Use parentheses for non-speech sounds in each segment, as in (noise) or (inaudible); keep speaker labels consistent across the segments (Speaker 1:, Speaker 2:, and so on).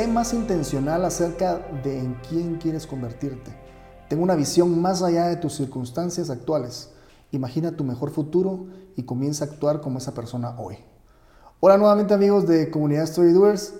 Speaker 1: Sé más intencional acerca de en quién quieres convertirte. Ten una visión más allá de tus circunstancias actuales. Imagina tu mejor futuro y comienza a actuar como esa persona hoy. Hola nuevamente amigos de Comunidad Story Doers.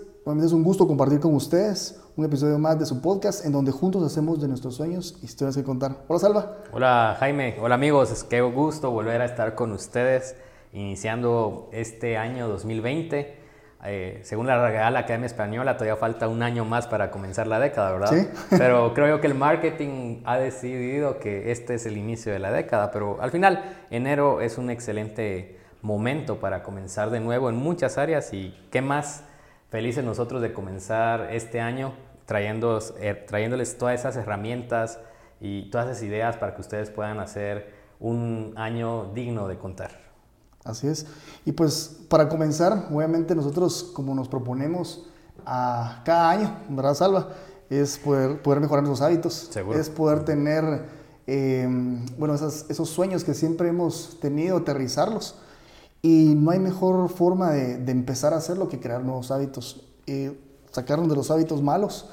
Speaker 1: Es un gusto compartir con ustedes un episodio más de su podcast en donde juntos hacemos de nuestros sueños historias que contar. Hola Salva.
Speaker 2: Hola Jaime. Hola amigos. Es que gusto volver a estar con ustedes iniciando este año 2020. Eh, según la Real Academia Española, todavía falta un año más para comenzar la década, ¿verdad?
Speaker 1: Sí. (laughs)
Speaker 2: pero creo yo que el marketing ha decidido que este es el inicio de la década, pero al final enero es un excelente momento para comenzar de nuevo en muchas áreas y qué más felices nosotros de comenzar este año trayéndoles, eh, trayéndoles todas esas herramientas y todas esas ideas para que ustedes puedan hacer un año digno de contar.
Speaker 1: Así es. Y pues para comenzar, obviamente nosotros como nos proponemos a cada año, ¿verdad, Salva? Es poder, poder mejorar nuestros hábitos.
Speaker 2: Seguro.
Speaker 1: Es poder tener, eh, bueno, esas, esos sueños que siempre hemos tenido, aterrizarlos. Y no hay mejor forma de, de empezar a hacerlo que crear nuevos hábitos. Eh, sacarnos de los hábitos malos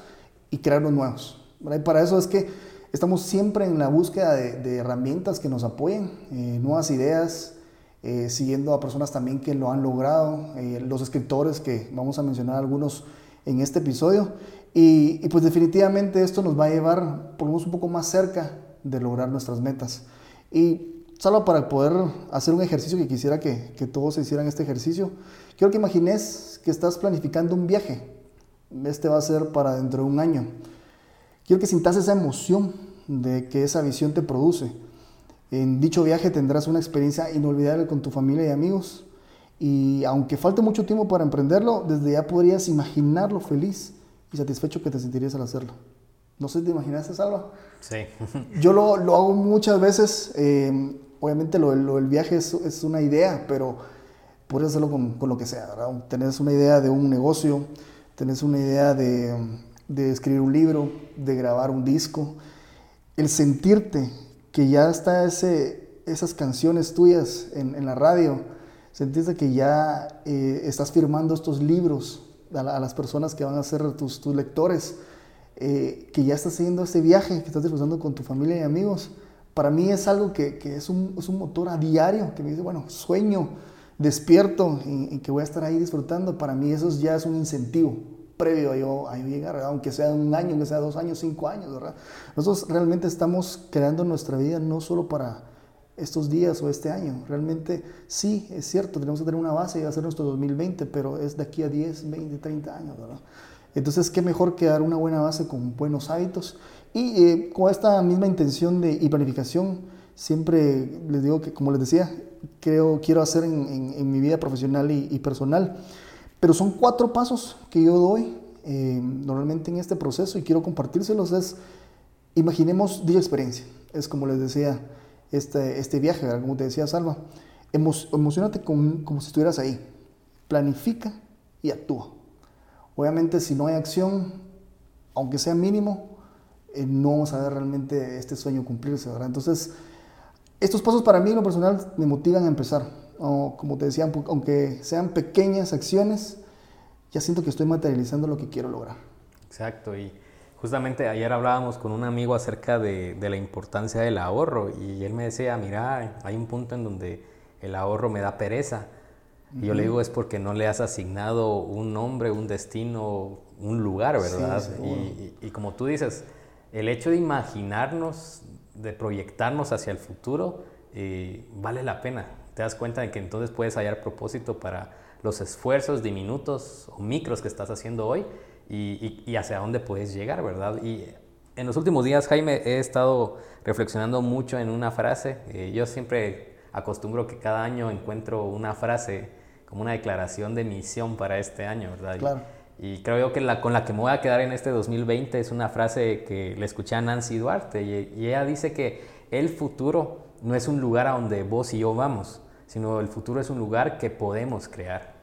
Speaker 1: y crearlos nuevos. ¿verdad? Y para eso es que estamos siempre en la búsqueda de, de herramientas que nos apoyen, eh, nuevas ideas, eh, siguiendo a personas también que lo han logrado, eh, los escritores que vamos a mencionar algunos en este episodio. Y, pues definitivamente esto nos va a llevar por lo menos un poco más cerca de lograr nuestras metas. Y solo para poder hacer un ejercicio que quisiera que, que todos hicieran este ejercicio, quiero que imagines que estás planificando un viaje. Este va a ser para dentro de un año. Quiero que sintas esa emoción de que esa visión te produce. En dicho viaje tendrás una experiencia inolvidable con tu familia y amigos. Y aunque falte mucho tiempo para emprenderlo, desde ya podrías imaginar lo feliz y satisfecho que te sentirías al hacerlo. No sé, ¿te imaginaste, Salva?
Speaker 2: Sí. (laughs)
Speaker 1: Yo lo, lo, hago muchas veces. Eh, obviamente lo, lo, el viaje es, es, una idea, pero puedes hacerlo con, con, lo que sea. ¿verdad? Tenés una idea de un negocio, tenés una idea de, de escribir un libro, de grabar un disco. El sentirte que ya está esas canciones tuyas en, la radio, sentiste que ya eh, estás firmando estos libros a, la, a, las personas que van a ser tus, lectores, eh, que ya estás haciendo este viaje, que estás disfrutando con tu familia y amigos, para mí es algo que, es, un, es, un, motor a diario, que me dice, bueno, sueño, despierto y, que voy a estar ahí disfrutando, para mí eso ya es un incentivo previo yo, a yo llegar, ¿verdad? aunque sea un año, aunque sea dos años, cinco años, ¿verdad? Nosotros realmente estamos creando nuestra vida no solo para estos días o este año, realmente sí, es cierto, tenemos que tener una base y va a ser nuestro 2020, pero es de aquí a 10, 20, 30 años, ¿verdad? Entonces, qué mejor que dar una buena base con buenos hábitos y eh, con esta misma intención de, y planificación, siempre les digo que, como les decía, creo, quiero hacer en, en, en mi vida profesional y, y personal, pero son cuatro pasos que yo doy eh, normalmente en este proceso y quiero compartírselos. Es, imaginemos dicha experiencia. Es como les decía, este, este viaje, como te decía Salva. Emo, emocionate con, como si estuvieras ahí. Planifica y actúa. Obviamente si no hay acción, aunque sea mínimo, eh, no vamos a ver realmente este sueño cumplirse. ¿verdad? Entonces, estos pasos para mí en lo personal me motivan a empezar o como te decía, aunque sean pequeñas acciones, ya siento que estoy materializando lo que quiero lograr.
Speaker 2: Exacto, y justamente ayer hablábamos con un amigo acerca de, de la importancia del ahorro y él me decía, mira, hay un punto en donde el ahorro me da pereza. Y yo le digo, es porque no le has asignado un nombre, un destino, un lugar, ¿verdad?
Speaker 1: Sí,
Speaker 2: y, y, y como tú dices, el hecho de imaginarnos, de proyectarnos hacia el futuro, eh, vale la pena te das cuenta de que entonces puedes hallar propósito para los esfuerzos diminutos o micros que estás haciendo hoy y, y, y, hacia dónde puedes llegar, ¿verdad? Y en los últimos días, Jaime, he estado reflexionando mucho en una frase. Eh, yo siempre acostumbro que cada año encuentro una frase como una declaración de misión para este año, ¿verdad?
Speaker 1: Claro.
Speaker 2: Y, y creo que la con la que me voy a quedar en este 2020 es una frase que le escuché a Nancy Duarte y, y ella dice que el futuro no es un lugar a donde vos y yo vamos, sino el futuro es un lugar que podemos crear.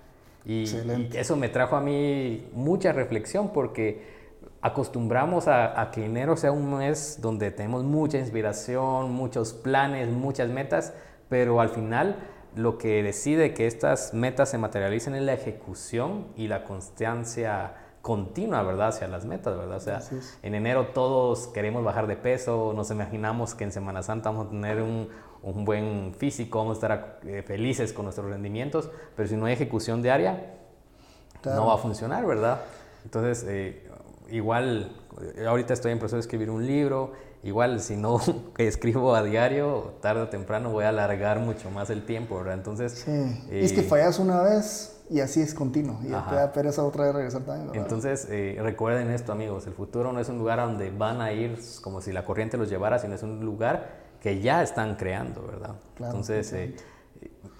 Speaker 2: Y, y, eso me trajo a mí mucha reflexión porque acostumbramos a, a, que enero sea un mes donde tenemos mucha inspiración, muchos planes, muchas metas, pero al final lo que decide que estas metas se materialicen es la ejecución y la constancia continua, ¿verdad? Hacia las metas, ¿verdad? O sea, en enero todos queremos bajar de peso, nos imaginamos que en Semana Santa vamos a tener un, un buen físico, vamos a estar eh, felices con nuestros rendimientos, pero si no hay ejecución diaria, no va a funcionar, ¿verdad? Entonces, eh, igual, ahorita estoy en proceso de escribir un libro, igual si no (laughs) escribo a diario, tarde o temprano voy a alargar mucho más el tiempo, ¿verdad? Entonces...
Speaker 1: Sí. es que fallas una vez y así es continuo. Y te da pereza otra vez regresar también.
Speaker 2: Entonces, eh, recuerden esto, amigos: el futuro no es un lugar donde van a ir como si la corriente los llevara, sino es un lugar que ya están creando, ¿verdad? Entonces, eh,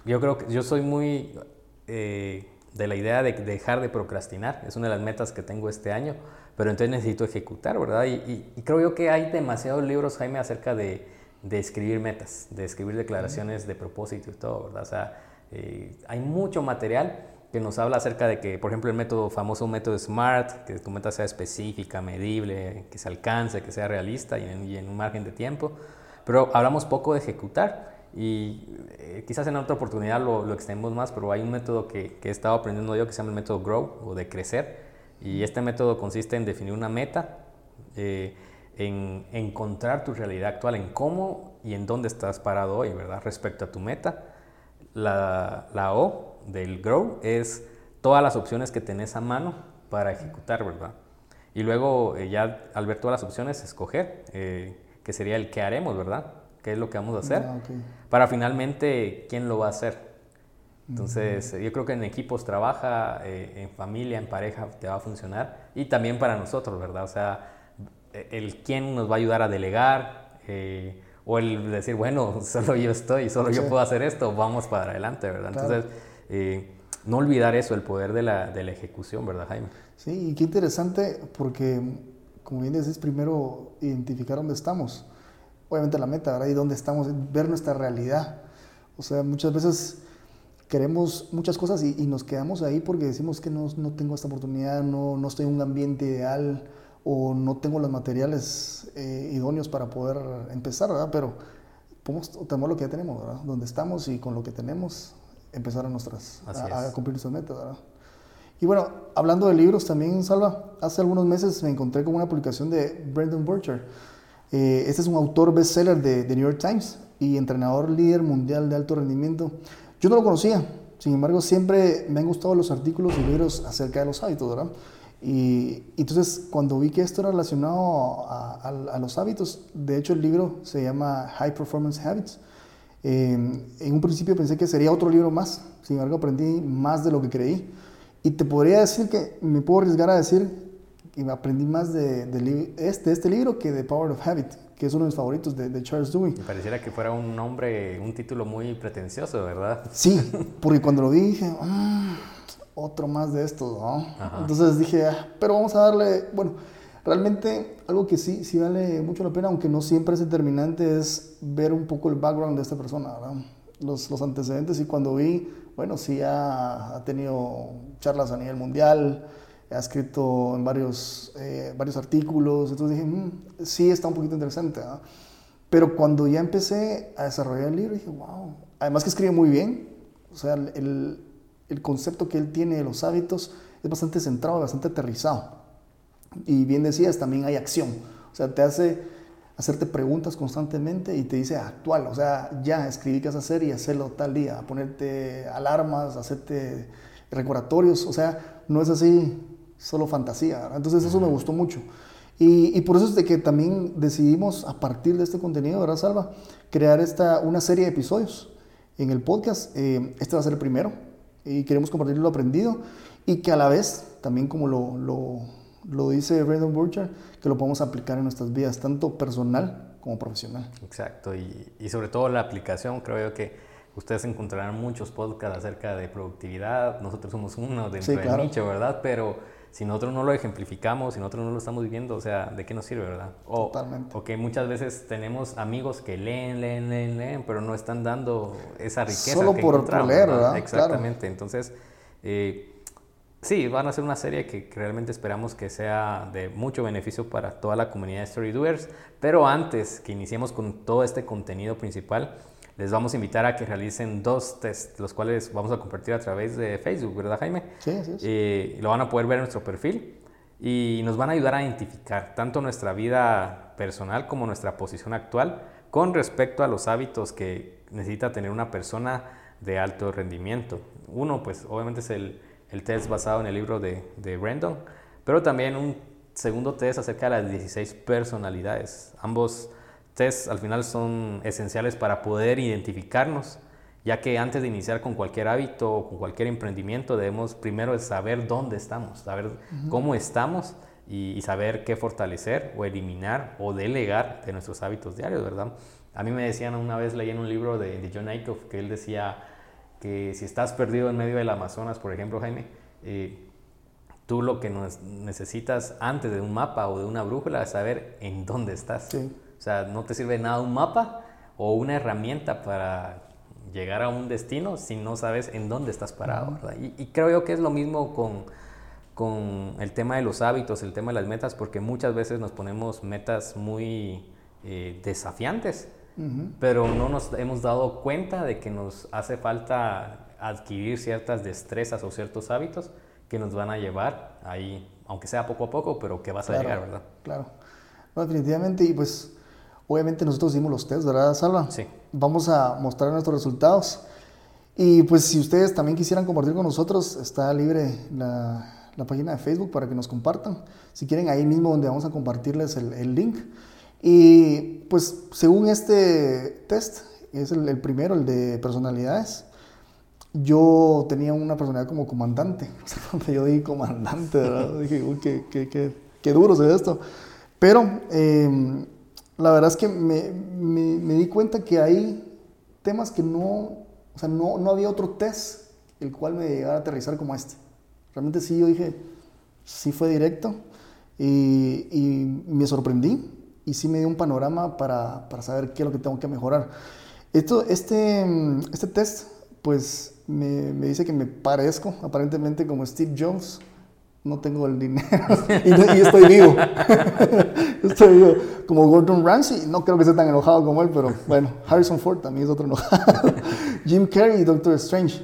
Speaker 2: yo creo que yo soy muy eh, de la idea de dejar de procrastinar. Es una de las metas que tengo este año, pero entonces necesito ejecutar, ¿verdad? Y, creo yo que hay demasiados libros, Jaime, acerca de, de escribir metas, de escribir declaraciones de propósito y todo, ¿verdad? O sea, hay mucho material que nos habla acerca de que, por ejemplo, el método famoso método SMART, que tu meta sea específica, medible, que se alcance, que sea realista y en, un margen de tiempo. Pero hablamos poco de ejecutar y eh, quizás en otra oportunidad lo, lo, extendemos más, pero hay un método que, que, he estado aprendiendo yo que se llama el método GROW o de crecer. Y este método consiste en definir una meta, eh, en encontrar tu realidad actual, en cómo y en dónde estás parado hoy, ¿verdad? Respecto a tu meta. La, la O del Grow es todas las opciones que tenés a mano para ejecutar, ¿verdad? Y luego eh, ya al ver todas las opciones, escoger, eh, que sería el qué haremos, ¿verdad? ¿Qué es lo que vamos a hacer? Ah, para finalmente, ¿quién lo va a hacer? Entonces, yo creo que en equipos trabaja, eh, en familia, en pareja, te va a funcionar. Y también para nosotros, ¿verdad? O sea, el quién nos va a ayudar a delegar, o el decir, bueno, (laughs) solo yo estoy, solo yo puedo hacer esto, vamos para adelante, ¿verdad? Entonces, eh, no olvidar eso, el poder de la, de la, ejecución, ¿verdad, Jaime?
Speaker 1: Sí, y qué interesante porque, como bien decís, primero identificar dónde estamos. Obviamente la meta, ¿verdad? Y dónde estamos, ver nuestra realidad. O sea, muchas veces queremos muchas cosas y, nos quedamos ahí porque decimos que no, no tengo esta oportunidad, no, no, estoy en un ambiente ideal o no tengo los materiales eh, idóneos para poder empezar, ¿verdad? Pero podemos tomar lo que ya tenemos, ¿verdad? Donde estamos y con lo que tenemos empezar a, nuestras, a, cumplir nuestras metas. ¿verdad? Y bueno, hablando de libros también, Salva, hace algunos meses me encontré con una publicación de Brendan Burcher. Eh, este es un autor bestseller de, de New York Times y entrenador líder mundial de alto rendimiento. Yo no lo conocía, sin embargo, siempre me han gustado los artículos y libros acerca de los hábitos, ¿verdad? Y, entonces, cuando vi que esto era relacionado a, a, los hábitos, de hecho el libro se llama High Performance Habits, Em, en un principio pensé que sería otro libro más, sin embargo aprendí más de lo que creí. Y te podría decir que me puedo arriesgar a decir que aprendí más de, de este, este libro que de Power of Habit, que es uno de mis favoritos de, Charles Dewey.
Speaker 2: Me pareciera que fuera un nombre, un título muy pretencioso, ¿verdad?
Speaker 1: Sí, (laughs) porque cuando lo vi dije, ah, otro más de estos, ¿no? Entonces dije, ah, pero vamos a darle, bueno, Realmente algo que sí, sí vale mucho la pena, aunque no siempre es determinante, es ver un poco el background de esta persona, Los, los, antecedentes y cuando vi, bueno, sí ha, ha, tenido charlas a nivel mundial, ha escrito en varios, eh, varios artículos, entonces dije, mm, sí está un poquito interesante. Pero cuando ya empecé a desarrollar el libro, dije, wow, además que escribe muy bien, o sea, el, el concepto que él tiene de los hábitos es bastante centrado, bastante aterrizado. Y bien decías, también hay acción. O sea, te hace hacerte preguntas constantemente y te dice actual. O sea, ya escribí qué vas a hacer y hacerlo tal día. Ponerte alarmas, hacerte recordatorios. O sea, no es así solo fantasía. Entonces eso me gustó mucho. Y, y, por eso es de que también decidimos, a partir de este contenido, ¿verdad, Salva? Crear esta, una serie de episodios en el podcast. Eh, este va a ser el primero y queremos compartir lo aprendido y que a la vez, también como lo, lo lo dice Brandon Burcher, que lo podemos aplicar en nuestras vidas, tanto personal como profesional.
Speaker 2: Exacto, y, y sobre todo la aplicación, creo yo que ustedes encontrarán muchos podcasts acerca de productividad, nosotros somos uno dentro sí, del nicho, ¿verdad? Pero si nosotros no lo ejemplificamos, si nosotros no lo estamos viviendo, o sea, ¿de qué nos sirve, verdad? O, Totalmente. O que muchas veces tenemos amigos que leen, leen, leen, leen, pero no están dando esa riqueza.
Speaker 1: Solo por, leer, ¿verdad?
Speaker 2: Exactamente, entonces... Eh, Sí, van a ser una serie que, realmente esperamos que sea de mucho beneficio para toda la comunidad de Story Doers. Pero antes que iniciemos con todo este contenido principal, les vamos a invitar a que realicen dos tests, los cuales vamos a compartir a través de Facebook, ¿verdad, Jaime?
Speaker 1: Sí, sí.
Speaker 2: Eh, lo van a poder ver en nuestro perfil. y nos van a ayudar a identificar tanto nuestra vida personal como nuestra posición actual con respecto a los hábitos que necesita tener una persona de alto rendimiento. Uno, pues obviamente es el, el test basado en el libro de, de Brandon, pero también un segundo test acerca de las 16 personalidades. Ambos tests al final son esenciales para poder identificarnos, ya que antes de iniciar con cualquier hábito o con cualquier emprendimiento debemos primero saber dónde estamos, saber cómo estamos y, saber qué fortalecer o eliminar o delegar de nuestros hábitos diarios, ¿verdad? A mí me decían una vez, leí en un libro de, de John Aikoff, que él decía que si estás perdido en medio del Amazonas, por ejemplo, Jaime, eh, tú lo que necesitas antes de un mapa o de una brújula es saber en dónde estás. O sea, no te sirve nada un mapa o una herramienta para llegar a un destino si no sabes en dónde estás parado, ¿verdad? Y, creo yo que es lo mismo con, con, el tema de los hábitos, el tema de las metas, porque muchas veces nos ponemos metas muy eh, desafiantes, pero no nos hemos dado cuenta de que nos hace falta adquirir ciertas destrezas o ciertos hábitos que nos van a llevar ahí, aunque sea poco a poco, pero que vas a llegar, ¿verdad?
Speaker 1: Claro. definitivamente, y pues obviamente nosotros hicimos los test, ¿verdad, Salva?
Speaker 2: Sí.
Speaker 1: Vamos a mostrar nuestros resultados. Y pues si ustedes también quisieran compartir con nosotros, está libre la, la página de Facebook para que nos compartan. Si quieren, ahí mismo donde vamos a compartirles el, el link. Y pues según este test, es el, el primero, el de personalidades, yo tenía una personalidad como comandante. (laughs) cuando yo dije comandante, (laughs) dije, uy, qué, qué, qué, qué, duro es esto. Pero em, la verdad es que me, me, me, di cuenta que hay temas que no, o sea, no, no había otro test el cual me llegara a aterrizar como este. Realmente sí, yo dije, sí fue directo y, y me sorprendí y sí me dio un panorama para, para, saber qué es lo que tengo que mejorar. Esto, este, este test, pues me, me, dice que me parezco aparentemente como Steve Jobs. No tengo el dinero (laughs) y, estoy vivo. (laughs) estoy vivo. Como Gordon Ramsay, no creo que esté tan enojado como él, pero bueno, Harrison Ford también es otro enojado. (laughs) Jim Carrey y Doctor Strange.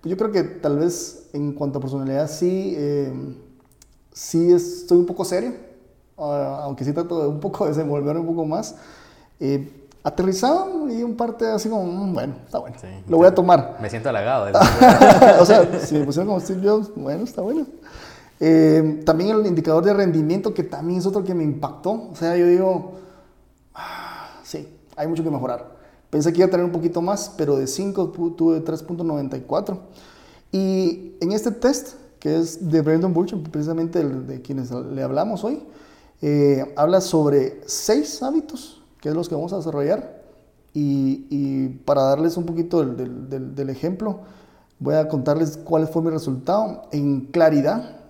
Speaker 1: Pues yo creo que tal vez en cuanto a personalidad sí, eh, sí estoy un poco serio, uh, aunque sí trato de un poco desenvolver un poco más. Eh, aterrizado y un parte así como, mm, bueno, está bueno, lo voy a tomar.
Speaker 2: Me siento halagado. (laughs)
Speaker 1: o sea, si me pusieron como Steve Jobs, bueno, está bueno. Eh, también el indicador de rendimiento, que también es otro que me impactó. O sea, yo digo, ah, sí, hay mucho que mejorar. Pensé que iba a tener un poquito más, pero de 5 tuve 3.94. Y en este test, que es de Brandon Burchard, precisamente el de quienes le hablamos hoy, eh, habla sobre 6 hábitos que es los que vamos a desarrollar. Y, para darles un poquito del, del, ejemplo, voy a contarles cuál fue mi resultado en claridad.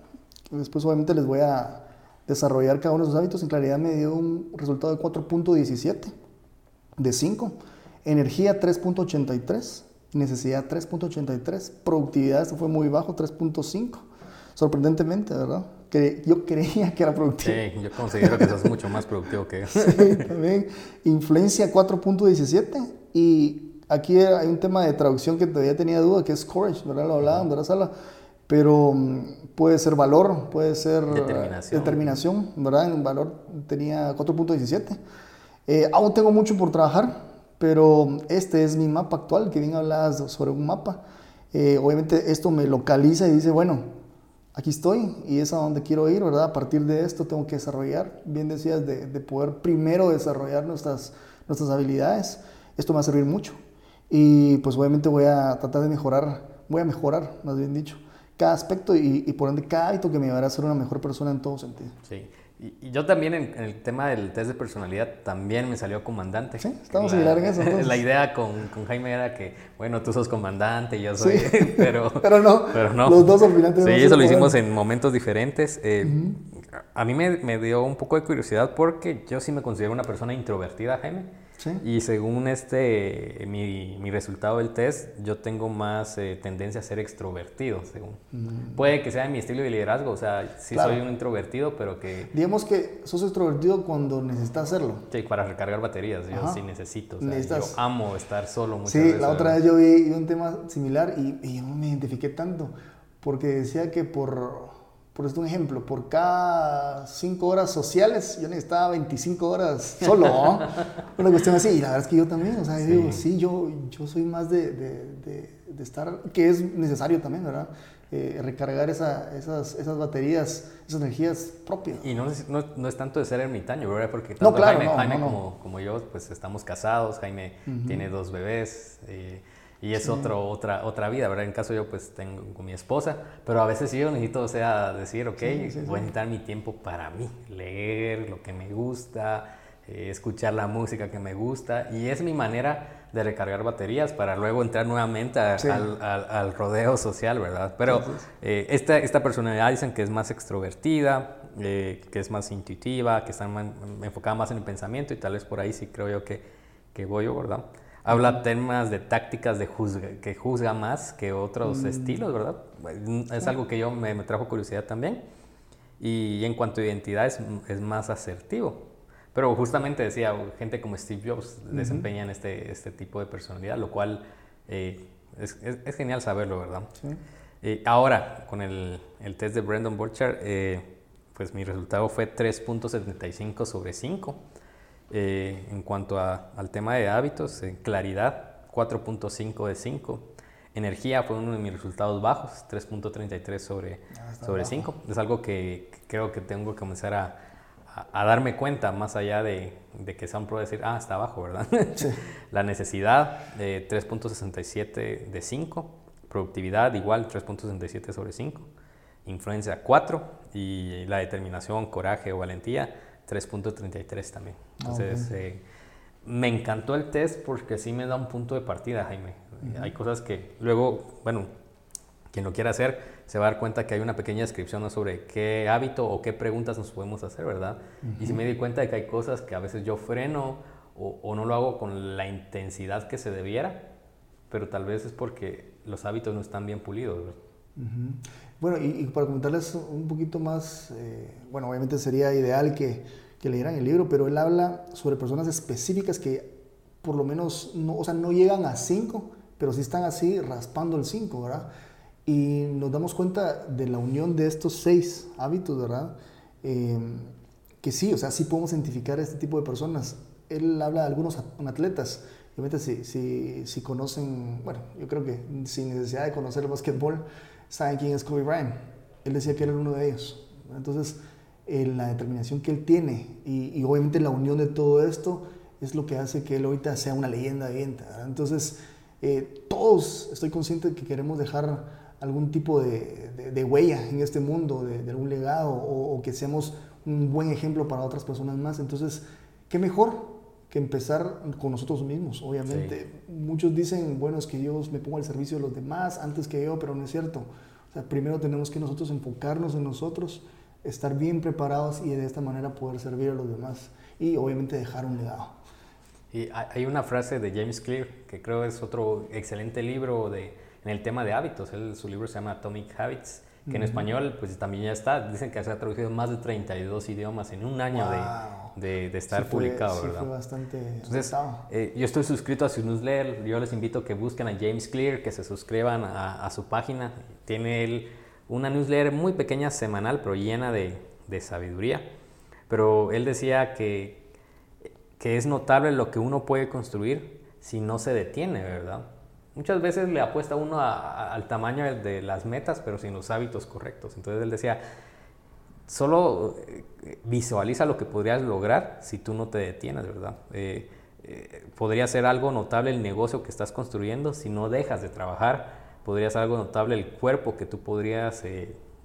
Speaker 1: Después obviamente les voy a desarrollar cada uno de esos hábitos. En claridad me dio un resultado de 4.17 de 5. Energía 3.83. Necesidad 3.83. Productividad, esto fue muy bajo, 3.5. Sorprendentemente, ¿verdad? Yo creía que era productivo.
Speaker 2: Sí, yo considero que sos mucho más productivo que yo. (laughs)
Speaker 1: sí, también. Influencia 4.17 y aquí hay un tema de traducción que todavía tenía duda, que es courage, ¿verdad? Lo hablaban, ¿verdad, Sala? Pero mm, puede ser valor, puede ser
Speaker 2: determinación,
Speaker 1: determinación ¿verdad? En valor tenía 4.17. Eh, aún tengo mucho por trabajar, pero este es mi mapa actual, que bien hablabas sobre un mapa. Eh, obviamente esto me localiza y dice, bueno, aquí estoy y es a donde quiero ir, ¿verdad? A partir de esto tengo que desarrollar, bien decías, de, poder primero desarrollar nuestras, nuestras habilidades. Esto me va a servir mucho. Y pues obviamente voy a tratar de mejorar, voy a mejorar, más bien dicho, cada aspecto y, y por ende cada hábito que me llevará a ser una mejor persona en todo sentido.
Speaker 2: Sí. Y, yo también en, el tema del test de personalidad también me salió comandante.
Speaker 1: Sí, estamos similar en eso.
Speaker 2: La idea con, con, Jaime era que, bueno, tú sos comandante, yo soy, (laughs) pero, (laughs)
Speaker 1: pero, no,
Speaker 2: pero no.
Speaker 1: Los dos al final
Speaker 2: Sí, eso lo hicimos en momentos diferentes. Eh, a mí me, me, dio un poco de curiosidad porque yo sí me considero una persona introvertida, Jaime. Y según este, mi, mi, resultado del test, yo tengo más eh, tendencia a ser extrovertido, según. Mm. Puede que sea mi estilo de liderazgo, o sea, sí soy un introvertido, pero que...
Speaker 1: Digamos que sos extrovertido cuando necesitas hacerlo.
Speaker 2: Sí, para recargar baterías, yo sí necesito. O sea, Yo amo estar solo muchas
Speaker 1: Sí, la otra vez yo vi un tema similar y, y yo no me identifiqué tanto, porque decía que por por un ejemplo, por cada 5 horas sociales, yo necesitaba 25 horas solo, ¿no? (laughs) Una cuestión así, y la verdad es que yo también, o sea, sí. digo, sí, yo, yo soy más de, de, de, estar, que es necesario también, ¿verdad? Eh, recargar esa, esas, esas baterías, esas energías propias.
Speaker 2: Y no, no, no, es tanto de ser ermitaño, ¿verdad? Porque tanto no, claro, Jaime, Jaime como, como, yo, pues estamos casados, Jaime tiene dos bebés. Eh, y es otro, otra, otra vida, ¿verdad? En caso yo pues tengo con mi esposa, pero a veces yo necesito, o sea, decir, ok, voy a necesitar mi tiempo para mí, leer lo que me gusta, eh, escuchar la música que me gusta, y es mi manera de recargar baterías para luego entrar nuevamente al, al, rodeo social, ¿verdad? Pero eh, esta, esta personalidad dicen que es más extrovertida, eh, que es más intuitiva, que está enfocada más en el pensamiento, y tal vez por ahí sí creo yo que, que voy yo, ¿verdad? Habla temas de tácticas de juzga, que juzga más que otros mm. estilos, ¿verdad? Es algo que yo me, trajo curiosidad también. Y, en cuanto a identidad es, es, más asertivo. Pero justamente decía, gente como Steve Jobs desempeñan este, este tipo de personalidad, lo cual eh, es, es, genial saberlo, ¿verdad? Sí. Eh, ahora, con el, el, test de Brandon Burchard, eh, pues mi resultado fue 3.75 sobre 5. Eh, en cuanto al tema de hábitos, claridad, 4.5 de 5. Energía fue uno de mis resultados bajos, 3.33 sobre, ah, sobre 5. Es algo que, creo que tengo que comenzar a, a, darme cuenta, más allá de, de que sea un pro decir, ah, está abajo, ¿verdad? (laughs) La necesidad, 3.67 de 5. Productividad, igual, 3.67 sobre 5. Influencia, 4. Y la determinación, coraje o valentía, 3.33 también. Entonces, eh, me encantó el test porque sí me da un punto de partida, Jaime. Hay cosas que luego, bueno, quien lo quiera hacer se va a dar cuenta que hay una pequeña descripción sobre qué hábito o qué preguntas nos podemos hacer, ¿verdad? Y sí me di cuenta de que hay cosas que a veces yo freno o, no lo hago con la intensidad que se debiera, pero tal vez es porque los hábitos no están bien pulidos.
Speaker 1: Bueno, y, para comentarles un poquito más, eh, bueno, obviamente sería ideal que, que, leyeran el libro, pero él habla sobre personas específicas que por lo menos, no, o sea, no llegan a 5, pero sí están así raspando el 5, ¿verdad? Y nos damos cuenta de la unión de estos seis hábitos, ¿verdad? Em, que sí, o sea, sí podemos identificar a este tipo de personas. Él habla de algunos atletas, obviamente si, si, si conocen, bueno, yo creo que sin necesidad de conocer el básquetbol, saben quién es Kobe Bryant. Él decía que era uno de ellos. Entonces, eh, la determinación que él tiene y, obviamente la unión de todo esto es lo que hace que él ahorita sea una leyenda viviente. Entonces, eh, todos estoy consciente de que queremos dejar algún tipo de, de, huella en este mundo, de, algún legado o, que seamos un buen ejemplo para otras personas más. Entonces, ¿qué mejor que empezar con nosotros mismos, obviamente. Muchos dicen, bueno, es que yo me pongo al servicio de los demás antes que yo, pero no es cierto. O sea, primero tenemos que nosotros enfocarnos en nosotros, estar bien preparados y de esta manera poder servir a los demás y obviamente dejar un legado.
Speaker 2: Y hay una frase de James Clear, que creo es otro excelente libro de, en el tema de hábitos. su libro se llama Atomic Habits que en español pues también ya está. Dicen que se ha traducido más de 32 idiomas en un año de, de, estar publicado, ¿verdad?
Speaker 1: Fue bastante
Speaker 2: Entonces, eh, yo estoy suscrito a su newsletter, yo les invito a que busquen a James Clear, que se suscriban a, a su página. Tiene él una newsletter muy pequeña, semanal, pero llena de, de sabiduría. Pero él decía que, que es notable lo que uno puede construir si no se detiene, ¿verdad? Muchas veces le apuesta uno al tamaño de las metas, pero sin los hábitos correctos. Entonces él decía, solo eh, visualiza lo que podrías lograr si tú no te detienes, ¿verdad? Eh, eh, podría ser algo notable el negocio que estás construyendo si no dejas de trabajar. Podría ser algo notable el cuerpo que tú podrías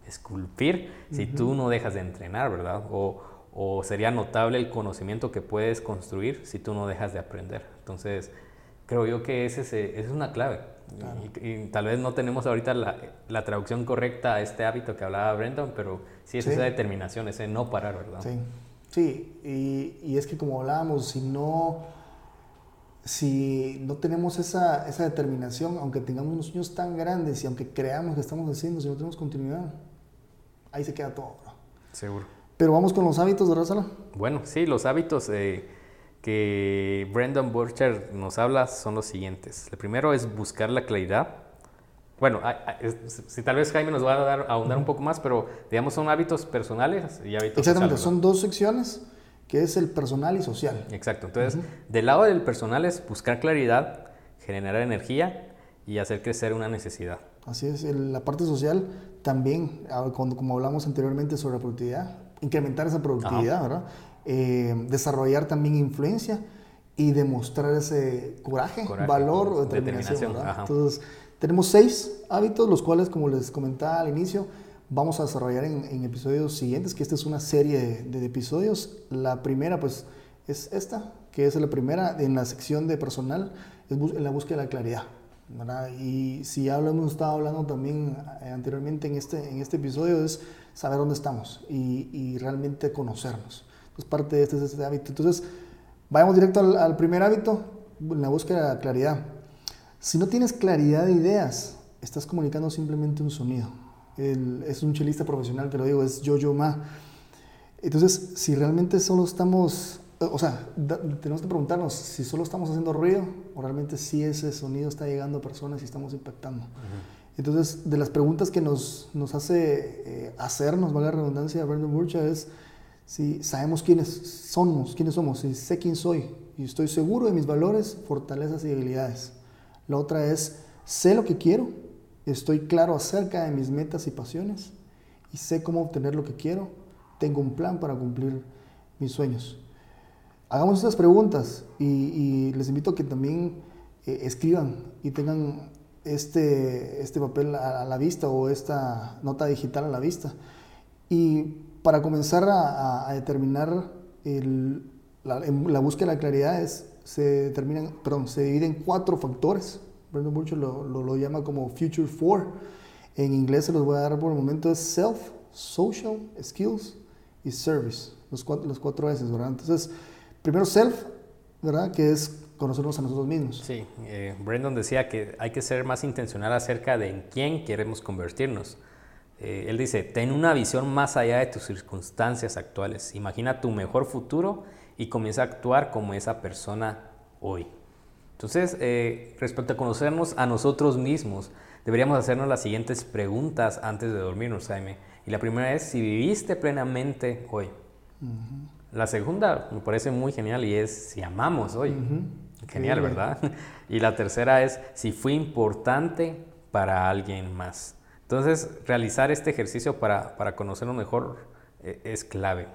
Speaker 2: esculpir si tú no dejas de entrenar, ¿verdad? O, o sería notable el conocimiento que puedes construir si tú no dejas de aprender. Entonces, creo yo que ese, ese es una clave. Y, tal vez no tenemos ahorita la, la, traducción correcta a este hábito que hablaba Brendan, pero sí es esa determinación, ese no parar, ¿verdad?
Speaker 1: Sí, sí. Y, y, es que como hablábamos, si no, si no tenemos esa, esa determinación, aunque tengamos unos sueños tan grandes y aunque creamos que estamos haciendo, si no tenemos continuidad, ahí se queda todo.
Speaker 2: Seguro.
Speaker 1: Pero vamos con los hábitos, ¿verdad, Sala?
Speaker 2: Bueno, sí, los hábitos... Eh, que Brendan Burchard nos habla son los siguientes. El primero es buscar la claridad. bueno, si tal vez Jaime nos va a dar, a ahondar un poco más, pero digamos son hábitos personales y hábitos
Speaker 1: Exactamente, son dos secciones, que es el personal y social.
Speaker 2: Exacto, entonces del lado del personal es buscar claridad, generar energía y hacer crecer una necesidad.
Speaker 1: Así es, la parte social también, como hablamos anteriormente sobre la productividad, incrementar esa productividad, ¿verdad? Eh, desarrollar también influencia y demostrar ese coraje, valor o determinación. Entonces, tenemos seis hábitos, los cuales, como les comentaba al inicio, vamos a desarrollar en, episodios siguientes, que esta es una serie de, episodios. La primera, pues, es esta, que es la primera en la sección de personal, es en la búsqueda de la claridad. Y si ya lo hemos estado hablando también eh, anteriormente en este, en este episodio, es saber dónde estamos y, realmente conocernos. Entonces, parte de este es este hábito. Entonces, vayamos directo al, primer hábito, la búsqueda de la claridad. Si no tienes claridad de ideas, estás comunicando simplemente un sonido. es un chelista profesional que lo digo, es Jojo Ma. Entonces, si realmente solo estamos o sea, tenemos que preguntarnos si solo estamos haciendo ruido o realmente si ese sonido está llegando a personas y estamos impactando. Entonces, de las preguntas que nos, nos hace eh, hacernos, valga la redundancia, Brandon Burcha, es si sabemos quiénes somos, quiénes somos, si sé quién soy y estoy seguro de mis valores, fortalezas y debilidades. La otra es, sé lo que quiero, estoy claro acerca de mis metas y pasiones y sé cómo obtener lo que quiero, tengo un plan para cumplir mis sueños hagamos estas preguntas y, les invito a que también eh, escriban y tengan este, este papel a, la vista o esta nota digital a la vista. Y para comenzar a, determinar la, búsqueda de la claridad es, se, determinan, perdón, se divide en cuatro factores. Brandon Burchell lo, llama como Future Four. En inglés se los voy a dar por el momento, es Self, Social, Skills y Service. Los cuatro, los cuatro S, ¿verdad? Entonces, primero self, ¿verdad? Que es conocernos a nosotros mismos.
Speaker 2: Sí, eh, Brandon decía que hay que ser más intencional acerca de en quién queremos convertirnos. Eh, él dice, ten una visión más allá de tus circunstancias actuales. Imagina tu mejor futuro y comienza a actuar como esa persona hoy. Entonces, eh, respecto a conocernos a nosotros mismos, deberíamos hacernos las siguientes preguntas antes de dormirnos, Jaime. Y la primera es si viviste plenamente hoy. La segunda me parece muy genial y es si amamos hoy. Genial, ¿verdad? (laughs) Y la tercera es si fue importante para alguien más. Entonces, realizar este ejercicio para, para conocerlo mejor eh, es clave.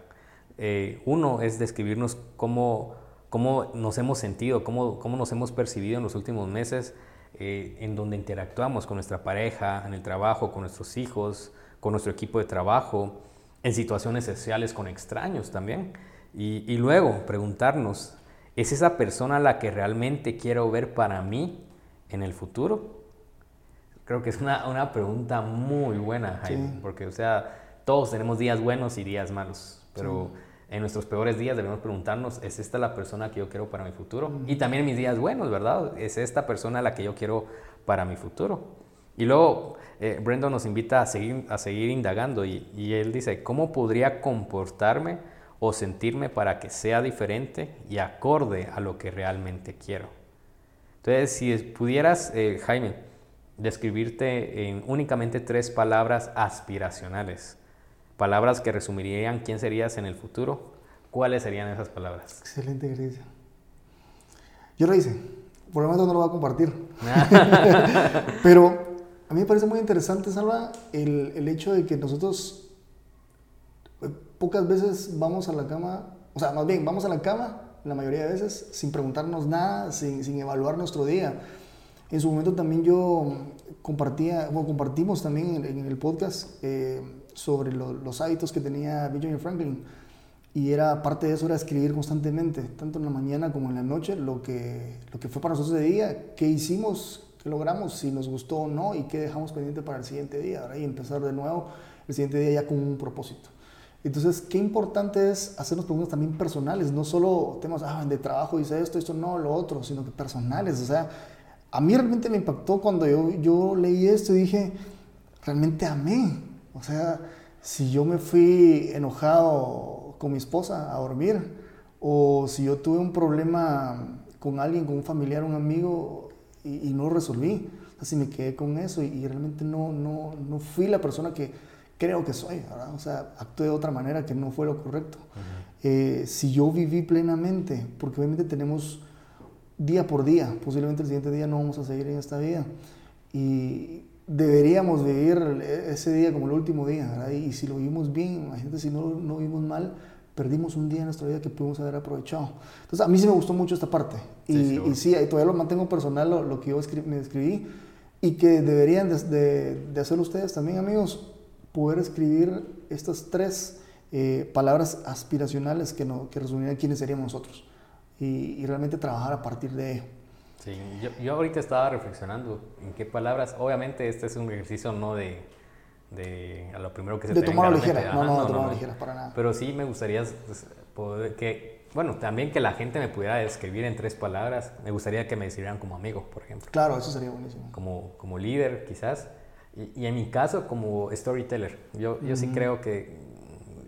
Speaker 2: Eh, uno es describirnos cómo, cómo nos hemos sentido, cómo, cómo nos hemos percibido en los últimos meses, eh, en donde interactuamos con nuestra pareja, en el trabajo, con nuestros hijos, con nuestro equipo de trabajo, en situaciones sociales con extraños también. Y, luego preguntarnos, ¿es esa persona la que realmente quiero ver para mí en el futuro? Creo que es una, una pregunta muy buena, Jaime, porque, o sea, todos tenemos días buenos y días malos, pero en nuestros peores días debemos preguntarnos, ¿es esta la persona que yo quiero para mi futuro? Y también en mis días buenos, ¿verdad? ¿Es esta persona la que yo quiero para mi futuro? Y luego eh, Brandon nos invita a seguir, a seguir indagando y, y él dice, ¿cómo podría comportarme? o sentirme para que sea diferente y acorde a lo que realmente quiero. Entonces, si pudieras, eh, Jaime, describirte en únicamente tres palabras aspiracionales, palabras que resumirían quién serías en el futuro, ¿cuáles serían esas palabras?
Speaker 1: Excelente, Grecia. Yo lo hice, por el momento no lo voy a compartir. (laughs) (laughs) Pero a mí me parece muy interesante, Salva, el, el hecho de que nosotros pocas veces vamos a la cama, o sea, más bien, vamos a la cama la mayoría de veces sin preguntarnos nada, sin, sin evaluar nuestro día. En su momento también yo compartía, bueno, compartimos también en, el podcast eh, sobre los hábitos que tenía Benjamin Franklin. Y era parte de eso era escribir constantemente, tanto en la mañana como en la noche, lo que, lo que fue para nosotros de día, qué hicimos, qué logramos, si nos gustó o no y qué dejamos pendiente para el siguiente día. Y empezar de nuevo el siguiente día ya con un propósito. Entonces, qué importante es hacernos preguntas también personales, no solo temas ah, de trabajo, dice esto, esto, no, lo otro, sino que personales. O sea, a mí realmente me impactó cuando yo, yo leí esto y dije, realmente amé. O sea, si yo me fui enojado con mi esposa a dormir, o si yo tuve un problema con alguien, con un familiar, un amigo, y, y no lo resolví. Así me quedé con eso y, realmente no, no, no fui la persona que creo que soy, ¿verdad? O sea, actué de otra manera que no fue lo correcto. Eh, si yo viví plenamente, porque obviamente tenemos día por día, posiblemente el siguiente día no vamos a seguir en esta vida. Y deberíamos vivir ese día como el último día, ¿verdad? Y si lo vivimos bien, imagínate si no lo vivimos mal, perdimos un día en nuestra vida que pudimos haber aprovechado. Entonces, a mí sí me gustó mucho esta parte. Y sí, y todavía lo mantengo personal, lo, que yo me escribí, y que deberían de, de, hacer ustedes también, amigos, poder escribir estas tres eh, palabras aspiracionales que, no, que resumirían quiénes seríamos nosotros. Y, y, realmente trabajar a partir de ello.
Speaker 2: Sí, yo, yo ahorita estaba reflexionando en qué palabras, obviamente este es un ejercicio no de de a lo primero que se
Speaker 1: de tomar ligera, no, no, no, ligera para nada.
Speaker 2: Pero sí me gustaría poder que, bueno, también que la gente me pudiera describir en tres palabras. Me gustaría que me describieran como amigo, por ejemplo.
Speaker 1: Claro, eso sería buenísimo.
Speaker 2: Como, como líder, quizás. Y, en mi caso, como storyteller. Yo, yo sí creo que,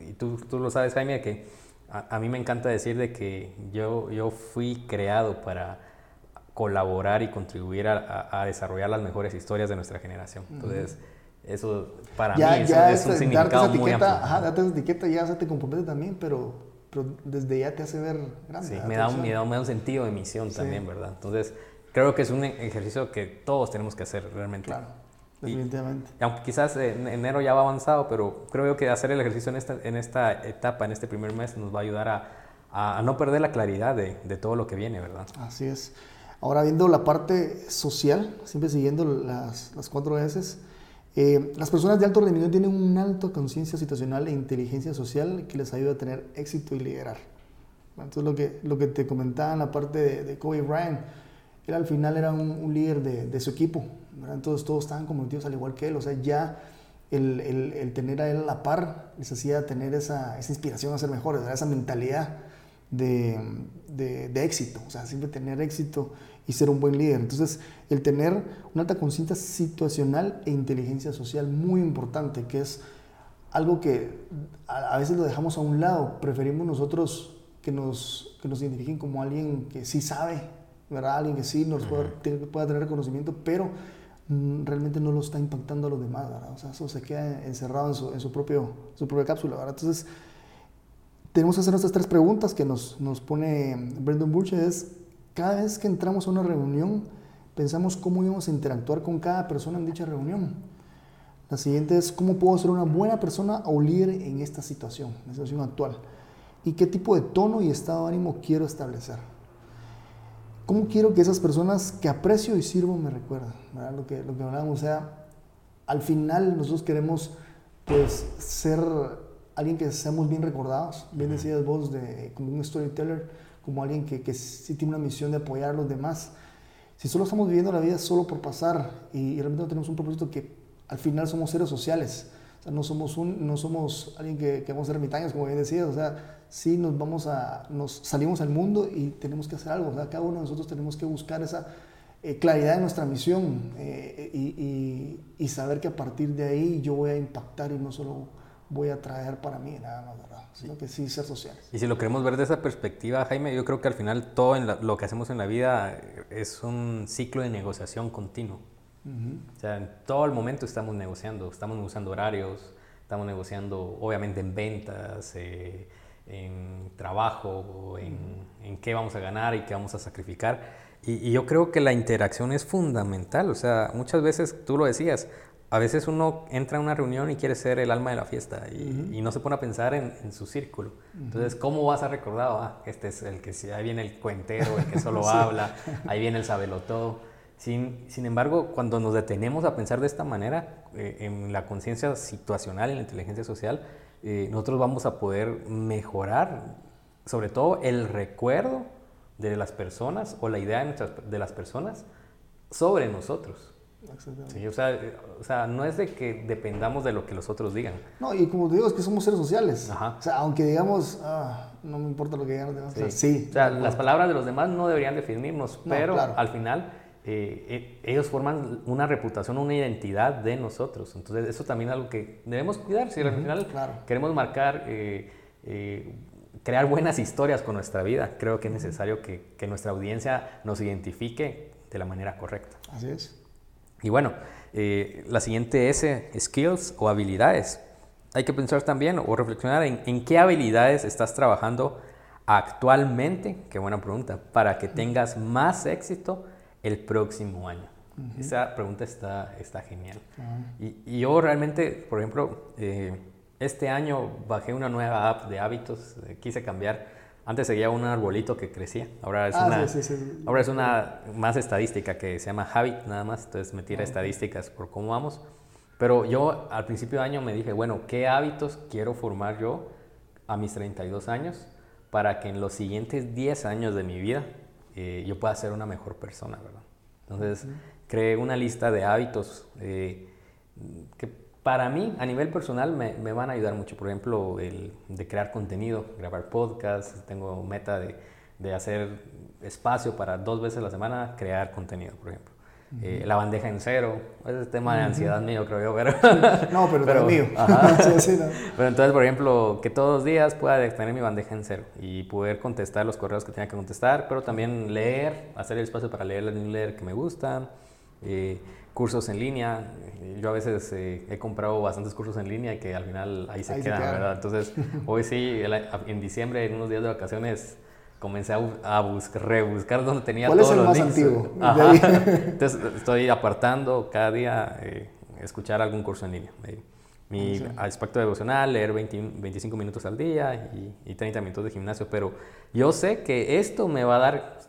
Speaker 2: y tú, tú lo sabes, Jaime, que a, a, mí me encanta decir de que yo, yo fui creado para colaborar y contribuir a, a, desarrollar las mejores historias de nuestra generación. Entonces, eso para mí es, un significado
Speaker 1: darte muy etiqueta, Ajá, darte esa etiqueta ya se te compromete también, pero, pero desde ya te hace ver grande.
Speaker 2: Sí, me da, un, me da, un, sentido de misión también, ¿verdad? Entonces, creo que es un ejercicio que todos tenemos que hacer realmente.
Speaker 1: Claro, definitivamente.
Speaker 2: Y, aunque quizás en enero ya va avanzado, pero creo que hacer el ejercicio en esta, en esta etapa, en este primer mes, nos va a ayudar a, a no perder la claridad de, de todo lo que viene, ¿verdad?
Speaker 1: Así es. Ahora viendo la parte social, siempre siguiendo las, las cuatro veces, eh, las personas de alto rendimiento tienen una alta conciencia situacional e inteligencia social que les ayuda a tener éxito y liderar. Entonces, lo que, lo que te comentaba en la parte de, de Kobe Bryant, al final era un, líder de, su equipo. Entonces, todos estaban comprometidos al igual que él. O sea, ya el, tener a él a la par les hacía tener esa, esa inspiración a ser mejores, esa mentalidad de, de, éxito. O sea, siempre tener éxito y ser un buen líder. Entonces, el tener una alta conciencia situacional e inteligencia social muy importante, que es algo que a, veces lo dejamos a un lado. Preferimos nosotros que nos, que nos identifiquen como alguien que sí sabe, ¿verdad? Alguien que sí nos pueda, pueda tener conocimiento, pero mm, realmente no lo está impactando a los demás, ¿verdad? O sea, eso se queda encerrado en su, en su, propio, su propia cápsula, ¿verdad? Entonces, tenemos que hacer nuestras tres preguntas que nos, nos pone Brendan Burche, es cada vez que entramos a una reunión, pensamos cómo íbamos a interactuar con cada persona en dicha reunión. La siguiente es cómo puedo ser una buena persona o líder en esta situación, en la situación actual. Y qué tipo de tono y estado de ánimo quiero establecer. ¿Cómo quiero que esas personas que aprecio y sirvo me recuerden? Lo que, lo que hablábamos, o sea, al final nosotros queremos pues ser alguien que seamos bien recordados. Bien decías vos, de, como un storyteller, como alguien que, que sí tiene una misión de apoyar a los demás. Si solo estamos viviendo la vida solo por pasar y, realmente no tenemos un propósito que al final somos seres sociales, o sea, no somos, un, no somos alguien que, que vamos a ser ermitaños, como bien decías, o sea, sí nos vamos a, nos salimos al mundo y tenemos que hacer algo, o sea, cada uno de nosotros tenemos que buscar esa eh, claridad de nuestra misión eh, y, y, y, saber que a partir de ahí yo voy a impactar y no solo voy a traer para mí nada más, ¿verdad? Sino que sí ser sociales.
Speaker 2: Y si lo queremos ver de esa perspectiva, Jaime, yo creo que al final todo en lo que hacemos en la vida es un ciclo de negociación continuo. O sea, en todo el momento estamos negociando, estamos negociando horarios, estamos negociando obviamente en ventas, eh, en trabajo, en, en, qué vamos a ganar y qué vamos a sacrificar. Y, y, yo creo que la interacción es fundamental. O sea, muchas veces tú lo decías, a veces uno entra a una reunión y quiere ser el alma de la fiesta y, no se pone a pensar en, su círculo. Entonces, ¿cómo vas a recordar? Ah, este es el que ahí viene el cuentero, el que (laughs) solo habla, ahí viene el sabelotó. Sin, sin embargo, cuando nos detenemos a pensar de esta manera, eh, en la conciencia situacional, en la inteligencia social, eh, nosotros vamos a poder mejorar, sobre todo, el recuerdo de las personas o la idea de, de las personas sobre nosotros. Sí, o sea, o sea, no es de que dependamos de lo que los otros digan.
Speaker 1: No, y como te digo, es que somos seres sociales. O sea, aunque digamos, ah, no me importa lo que digan los demás.
Speaker 2: Sí. sí o sea, las palabras de los demás no deberían definirnos, pero al final eh, eh, ellos forman una reputación, una identidad de nosotros. Entonces, eso también es algo que debemos cuidar. Si al final queremos marcar, eh, crear buenas historias con nuestra vida, creo que es necesario que, que nuestra audiencia nos identifique de la manera correcta.
Speaker 1: Así es.
Speaker 2: Y bueno, eh, la siguiente S, skills o habilidades. Hay que pensar también o reflexionar en, en qué habilidades estás trabajando actualmente, qué buena pregunta, para que tengas más éxito el próximo año. Esa pregunta está, está genial. y, yo realmente, por ejemplo, eh, este año bajé una nueva app de hábitos, eh, quise cambiar. Antes seguía un arbolito que crecía, ahora es, ah, una, Ahora es una más estadística que se llama Habit nada más, entonces me tira ah, estadísticas por cómo vamos. Pero yo al principio de año me dije, bueno, ¿qué hábitos quiero formar yo a mis 32 años para que en los siguientes 10 años de mi vida eh, yo pueda ser una mejor persona, ¿verdad? Entonces, creé una lista de hábitos eh, que para mí, a nivel personal, me, me, van a ayudar mucho. Por ejemplo, el de crear contenido, grabar podcasts. Tengo meta de, de hacer espacio para dos veces a la semana crear contenido, por ejemplo. Eh, la bandeja en cero, ese es tema de ansiedad mío, creo yo, pero... (laughs)
Speaker 1: no, pero, pero mío. (laughs)
Speaker 2: Pero entonces, por ejemplo, que todos los días pueda tener mi bandeja en cero y poder contestar los correos que tenga que contestar, pero también leer, hacer el espacio para leer el leer que me gustan, eh, cursos en línea. Yo a veces eh, he comprado bastantes cursos en línea y que al final ahí se, quedan, ¿verdad? Entonces, (laughs) hoy sí, en diciembre, en unos días de vacaciones, comencé a, buscar, rebuscar donde tenía
Speaker 1: ¿Cuál
Speaker 2: todos
Speaker 1: es el
Speaker 2: los
Speaker 1: más
Speaker 2: links.
Speaker 1: Antiguo? (laughs)
Speaker 2: Entonces, estoy apartando cada día eh, escuchar algún curso en línea. Mi aspecto devocional, leer 25 minutos al día y, y 30 minutos de gimnasio, pero yo sé que esto me va a dar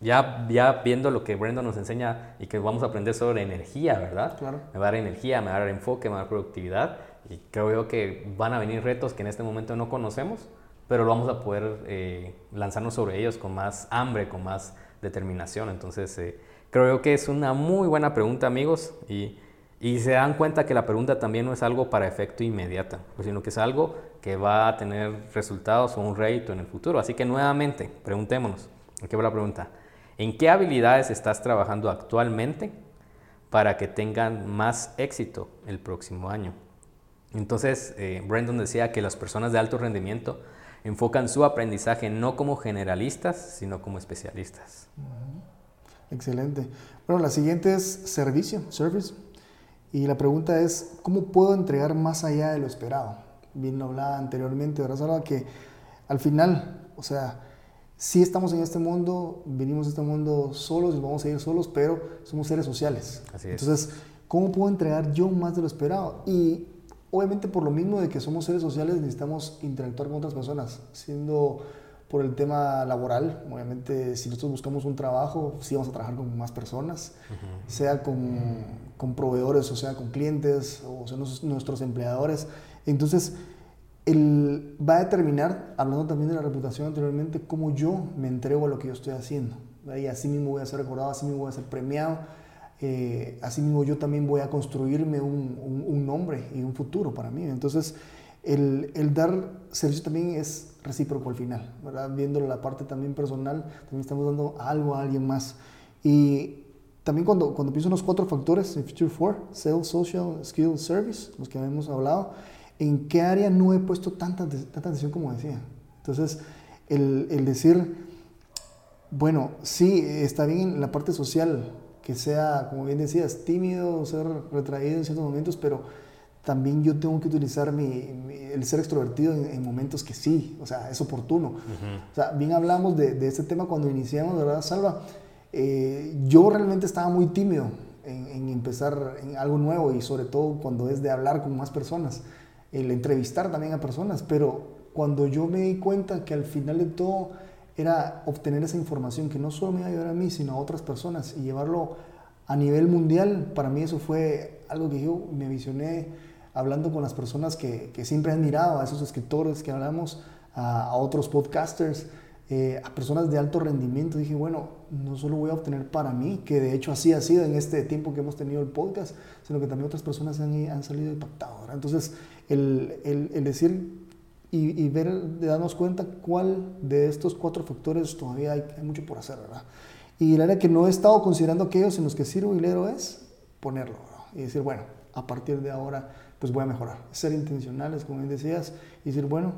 Speaker 2: ya, ya viendo lo que Brenda nos enseña y que vamos a aprender sobre energía, ¿verdad?
Speaker 1: Claro.
Speaker 2: Me va a dar energía, me va a dar enfoque, me va a dar productividad y creo yo que van a venir retos que en este momento no conocemos, pero lo vamos a poder eh, lanzarnos sobre ellos con más hambre, con más determinación. Entonces, eh, creo que es una muy buena pregunta, amigos, y, se dan cuenta que la pregunta también no es algo para efecto inmediato, pues, sino que es algo que va a tener resultados o un rédito en el futuro. Así que nuevamente, preguntémonos. Aquí va pregunta. ¿En qué habilidades estás trabajando actualmente para que tengan más éxito el próximo año? Entonces, eh, Brandon decía que las personas de alto rendimiento enfocan su aprendizaje no como generalistas, sino como especialistas.
Speaker 1: Excelente. Bueno, la siguiente es servicio, service. Y la pregunta es, ¿cómo puedo entregar más allá de lo esperado? Bien lo hablaba anteriormente, ¿verdad? que al final, o sea, sí estamos en este mundo, venimos a este mundo solos y vamos a ir solos, pero somos seres sociales.
Speaker 2: Así es.
Speaker 1: Entonces, ¿cómo puedo entregar yo más de lo esperado? Y obviamente por lo mismo de que somos seres sociales necesitamos interactuar con otras personas, siendo por el tema laboral, obviamente si nosotros buscamos un trabajo, sí vamos a trabajar con más personas, sea con, con, proveedores o sea con clientes o sea nuestros empleadores. Entonces, el, va a determinar, hablando también de la reputación anteriormente, cómo yo me entrego a lo que yo estoy haciendo. Y así mismo voy a ser recordado, así mismo voy a ser premiado, eh, así mismo yo también voy a construirme un, un, nombre y un futuro para mí. Entonces, el, el, dar servicio también es recíproco al final, ¿verdad? Viendo la parte también personal, también estamos dando algo a alguien más. Y también cuando, cuando pienso en los cuatro factores, en Future 4, Sales, Social, Skill, Service, los que hemos hablado, en qué área no he puesto tanta, tanta atención como decía. Entonces, el, el, decir, bueno, sí, está bien la parte social, que sea, como bien decías, tímido, ser retraído en ciertos momentos, pero también yo tengo que utilizar mi, el ser extrovertido en, momentos que sí, o sea, es oportuno. O sea, bien hablamos de, de, este tema cuando iniciamos, ¿verdad, Salva? Eh, yo realmente estaba muy tímido en, en, empezar en algo nuevo y sobre todo cuando es de hablar con más personas el entrevistar también a personas, pero cuando yo me di cuenta que al final de todo era obtener esa información que no solo me iba a ayudar a mí, sino a otras personas y llevarlo a nivel mundial, para mí eso fue algo que yo me visioné hablando con las personas que, que siempre han mirado, a esos escritores que hablamos, a, otros podcasters, eh, a personas de alto rendimiento. Dije, bueno, no solo voy a obtener para mí, que de hecho así ha sido en este tiempo que hemos tenido el podcast, sino que también otras personas han, han salido impactadas. Entonces, el, el, decir y, y, ver, darnos cuenta cuál de estos cuatro factores todavía hay, mucho por hacer, ¿verdad? Y la área que no he estado considerando aquellos en los que sirvo y es ponerlo, Y decir, bueno, a partir de ahora, pues voy a mejorar. Ser intencionales, como bien decías, y decir, bueno,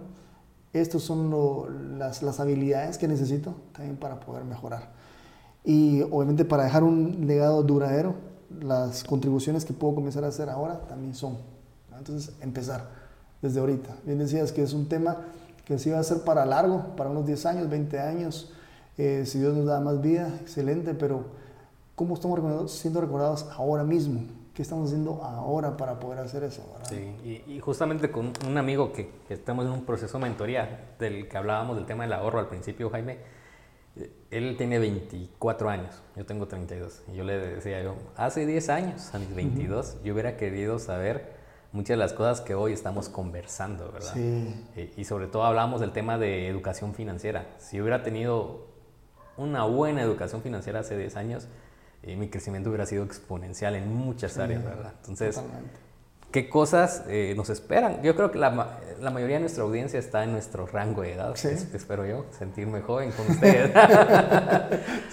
Speaker 1: estas son las, las habilidades que necesito también para poder mejorar. Y obviamente para dejar un legado duradero, las contribuciones que puedo comenzar a hacer ahora también son. Entonces, empezar desde ahorita. Bien decías que es un tema que sí va a ser para largo, para unos 10 años, 20 años, eh, si Dios nos da más vida, excelente, pero ¿cómo estamos siendo recordados ahora mismo? ¿Qué estamos haciendo ahora para poder hacer eso?
Speaker 2: Sí, y, justamente con un amigo que, que, estamos en un proceso de mentoría, del que hablábamos del tema del ahorro al principio, Jaime, eh, él tiene 24 años, yo tengo 32, y yo le decía yo, hace 10 años, a mis 22, yo hubiera querido saber muchas de las cosas que hoy estamos conversando, ¿verdad? Sí. Eh, y sobre todo hablamos del tema de educación financiera. Si hubiera tenido una buena educación financiera hace 10 años, eh, mi crecimiento hubiera sido exponencial en muchas áreas, ¿verdad? Entonces, ¿qué cosas eh, nos esperan? Yo creo que la, la, mayoría de nuestra audiencia está en nuestro rango de edad, espero yo, sentirme joven con ustedes.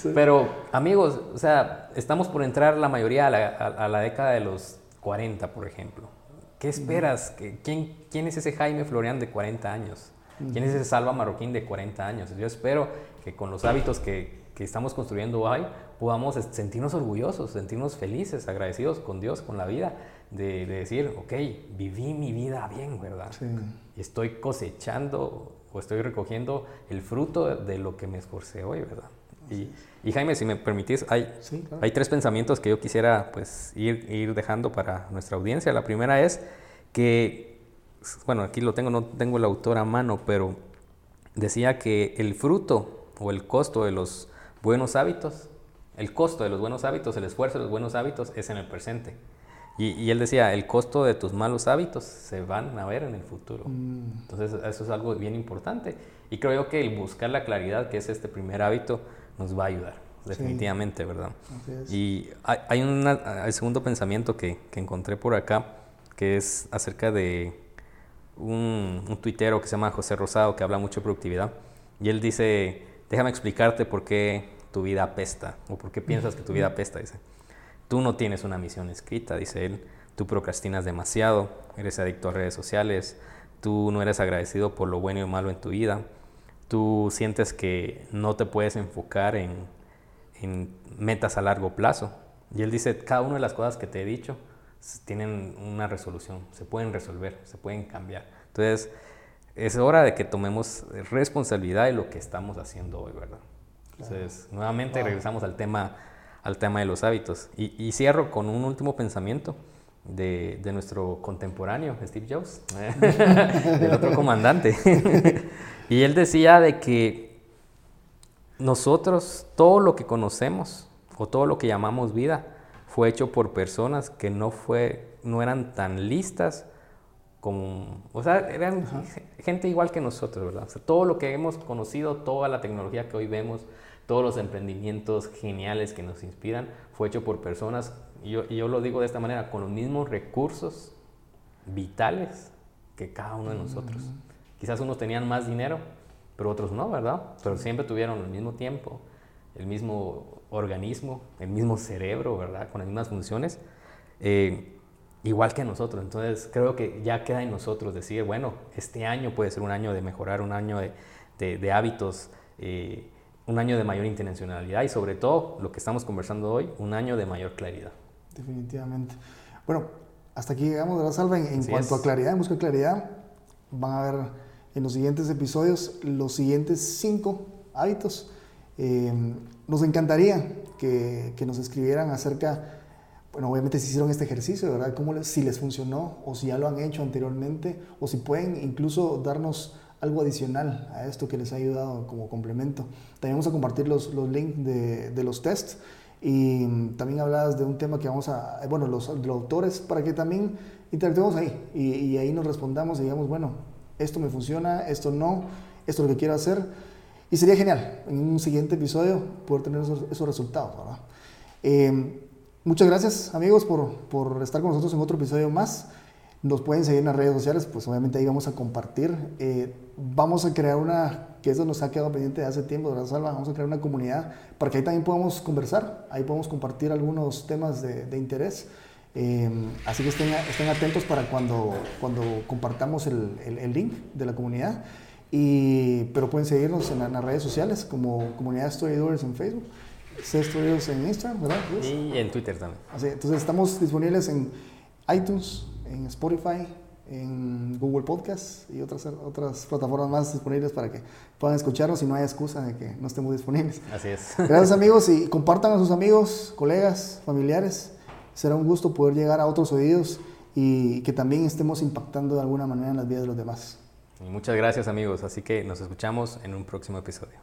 Speaker 2: (laughs) Pero, amigos, o sea, estamos por entrar la mayoría a la, a la década de los 40, por ejemplo. ¿Qué esperas? ¿Quién, ¿Quién es ese Jaime Florian de 40 años? ¿Quién es ese Salva Marroquín de 40 años? Yo espero que con los hábitos que, que estamos construyendo hoy podamos sentirnos orgullosos, sentirnos felices, agradecidos con Dios, con la vida, de, de decir, ok, viví mi vida bien, ¿verdad? Sí. Estoy cosechando o estoy recogiendo el fruto de lo que me esforcé hoy, ¿verdad? Y, y, Jaime, si me permitís, hay, hay tres pensamientos que yo quisiera pues, ir, ir dejando para nuestra audiencia. La primera es que, bueno, aquí lo tengo, no tengo el autor a mano, pero decía que el fruto o el costo de los buenos hábitos, el costo de los buenos hábitos, el esfuerzo de los buenos hábitos es en el presente. Y, y, él decía, el costo de tus malos hábitos se van a ver en el futuro. Mm. Entonces, eso es algo bien importante. Y creo yo que el buscar la claridad, que es este primer hábito, nos va a ayudar, definitivamente, ¿verdad? Y hay, un el segundo pensamiento que, que, encontré por acá, que es acerca de un, un tuitero que se llama José Rosado, que habla mucho de productividad. Y él dice, déjame explicarte por qué tu vida apesta, o por qué piensas que tu vida apesta, dice. Tú no tienes una misión escrita, dice él. Tú procrastinas demasiado, eres adicto a redes sociales, tú no eres agradecido por lo bueno y malo en tu vida, tú sientes que no te puedes enfocar en, en, metas a largo plazo. Y él dice, cada una de las cosas que te he dicho tienen una resolución, se pueden resolver, se pueden cambiar. Entonces, es hora de que tomemos responsabilidad de lo que estamos haciendo hoy, ¿verdad? Entonces, nuevamente regresamos al tema, al tema de los hábitos. Y, y cierro con un último pensamiento. De, de, nuestro contemporáneo, Steve Jobs, (laughs) del otro comandante. (laughs) Y él decía de que nosotros, todo lo que conocemos o todo lo que llamamos vida, fue hecho por personas que no, fue, no eran tan listas como, o sea, eran gente igual que nosotros, ¿verdad? O sea, todo lo que hemos conocido, toda la tecnología que hoy vemos, todos los emprendimientos geniales que nos inspiran, fue hecho por personas, y yo, y yo lo digo de esta manera, con los mismos recursos vitales que cada uno de nosotros. Quizás unos tenían más dinero, pero otros no, ¿verdad? Pero siempre tuvieron el mismo tiempo, el mismo organismo, el mismo cerebro, ¿verdad? Con las mismas funciones, eh, igual que nosotros. Entonces creo que ya queda en nosotros decir, bueno, este año puede ser un año de mejorar, un año de, de, hábitos, eh, un año de mayor intencionalidad y sobre todo, lo que estamos conversando hoy, un año de mayor claridad.
Speaker 1: Definitivamente. Bueno, hasta aquí llegamos de la salva en, cuanto a claridad, en busca de claridad. Van a ver en los siguientes episodios los siguientes cinco hábitos. Eh, nos encantaría que, que, nos escribieran acerca, bueno, obviamente si hicieron este ejercicio, ¿verdad? ¿Cómo les, si les funcionó o si ya lo han hecho anteriormente o si pueden incluso darnos algo adicional a esto que les ha ayudado como complemento. También vamos a compartir los, los links de, de, los tests y también hablas de un tema que vamos a, bueno, los, los autores, para que también interactuemos ahí y, y ahí nos respondamos y digamos, bueno, esto me funciona, esto no, esto es lo que quiero hacer. Y sería genial en un siguiente episodio poder tener esos, resultados. Eh, muchas gracias amigos por, por, estar con nosotros en otro episodio más. Nos pueden seguir en las redes sociales, pues obviamente ahí vamos a compartir. Eh, vamos a crear una, que eso nos ha quedado pendiente de hace tiempo, ¿verdad, Salva? Vamos a crear una comunidad para que ahí también podamos conversar, ahí podemos compartir algunos temas de, de interés. Em, así que estén, estén, atentos para cuando, cuando compartamos el, el, link de la comunidad. Y, pero pueden seguirnos en, las redes sociales como Comunidad Storydoers en Facebook. Studios en Instagram, ¿verdad?
Speaker 2: Y en Twitter también.
Speaker 1: Así, entonces estamos disponibles en iTunes, en Spotify, en Google Podcast y otras, otras plataformas más disponibles para que puedan escucharnos y no haya excusa de que no estemos disponibles.
Speaker 2: Así es.
Speaker 1: Gracias amigos y compartan a sus amigos, colegas, familiares. Será un gusto poder llegar a otros oídos y que también estemos impactando de alguna manera en las vidas de los demás.
Speaker 2: Muchas gracias amigos, así que nos escuchamos en un próximo episodio.